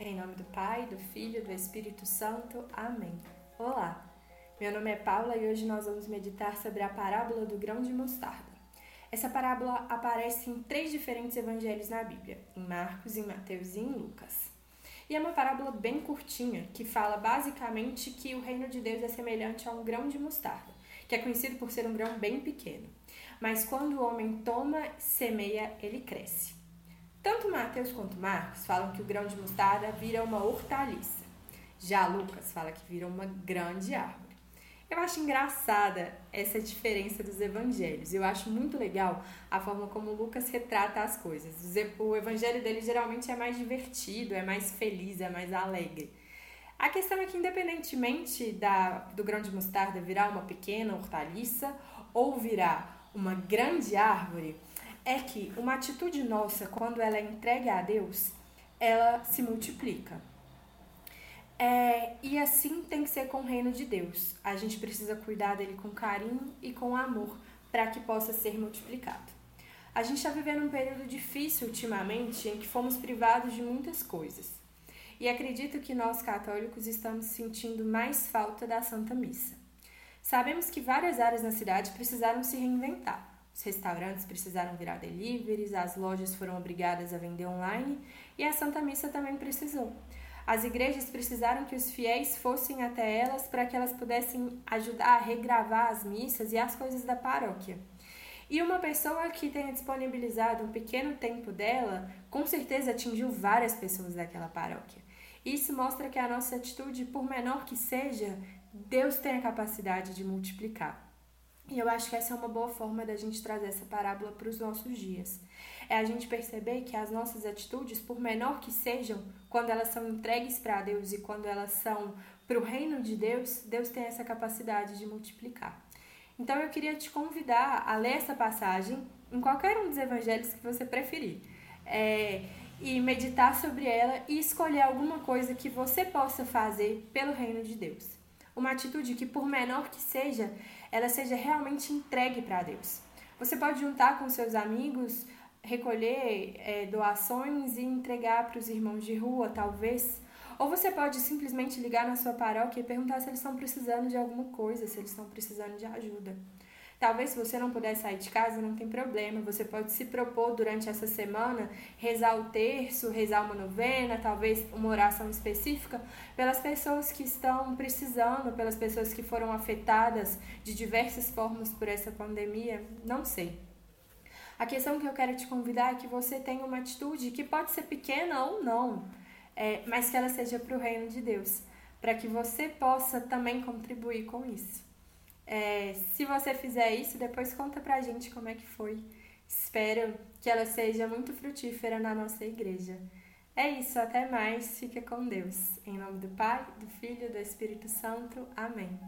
Em nome do Pai, do Filho e do Espírito Santo. Amém. Olá, meu nome é Paula e hoje nós vamos meditar sobre a parábola do grão de mostarda. Essa parábola aparece em três diferentes evangelhos na Bíblia, em Marcos, em Mateus e em Lucas. E é uma parábola bem curtinha, que fala basicamente que o reino de Deus é semelhante a um grão de mostarda, que é conhecido por ser um grão bem pequeno. Mas quando o homem toma, semeia, ele cresce. Tanto Mateus quanto Marcos falam que o grão de mostarda vira uma hortaliça. Já Lucas fala que vira uma grande árvore. Eu acho engraçada essa diferença dos evangelhos. Eu acho muito legal a forma como Lucas retrata as coisas. O evangelho dele geralmente é mais divertido, é mais feliz, é mais alegre. A questão é que, independentemente da, do grão de mostarda virar uma pequena hortaliça ou virar uma grande árvore, é que uma atitude nossa, quando ela é entregue a Deus, ela se multiplica. É, e assim tem que ser com o reino de Deus. A gente precisa cuidar dele com carinho e com amor para que possa ser multiplicado. A gente está vivendo um período difícil ultimamente em que fomos privados de muitas coisas. E acredito que nós católicos estamos sentindo mais falta da Santa Missa. Sabemos que várias áreas na cidade precisaram se reinventar. Os restaurantes precisaram virar deliveries, as lojas foram obrigadas a vender online e a Santa Missa também precisou. As igrejas precisaram que os fiéis fossem até elas para que elas pudessem ajudar a regravar as missas e as coisas da paróquia. E uma pessoa que tenha disponibilizado um pequeno tempo dela, com certeza atingiu várias pessoas daquela paróquia. Isso mostra que a nossa atitude, por menor que seja, Deus tem a capacidade de multiplicar. E eu acho que essa é uma boa forma da gente trazer essa parábola para os nossos dias. É a gente perceber que as nossas atitudes, por menor que sejam, quando elas são entregues para Deus e quando elas são para o reino de Deus, Deus tem essa capacidade de multiplicar. Então eu queria te convidar a ler essa passagem em qualquer um dos evangelhos que você preferir. É, e meditar sobre ela e escolher alguma coisa que você possa fazer pelo reino de Deus. Uma atitude que, por menor que seja, ela seja realmente entregue para Deus. Você pode juntar com seus amigos, recolher é, doações e entregar para os irmãos de rua, talvez. Ou você pode simplesmente ligar na sua paróquia e perguntar se eles estão precisando de alguma coisa, se eles estão precisando de ajuda. Talvez se você não puder sair de casa, não tem problema. Você pode se propor durante essa semana rezar o terço, rezar uma novena, talvez uma oração específica pelas pessoas que estão precisando, pelas pessoas que foram afetadas de diversas formas por essa pandemia. Não sei. A questão que eu quero te convidar é que você tenha uma atitude que pode ser pequena ou não, é, mas que ela seja para o reino de Deus, para que você possa também contribuir com isso. É, se você fizer isso, depois conta pra gente como é que foi. Espero que ela seja muito frutífera na nossa igreja. É isso, até mais. Fica com Deus. Em nome do Pai, do Filho e do Espírito Santo. Amém.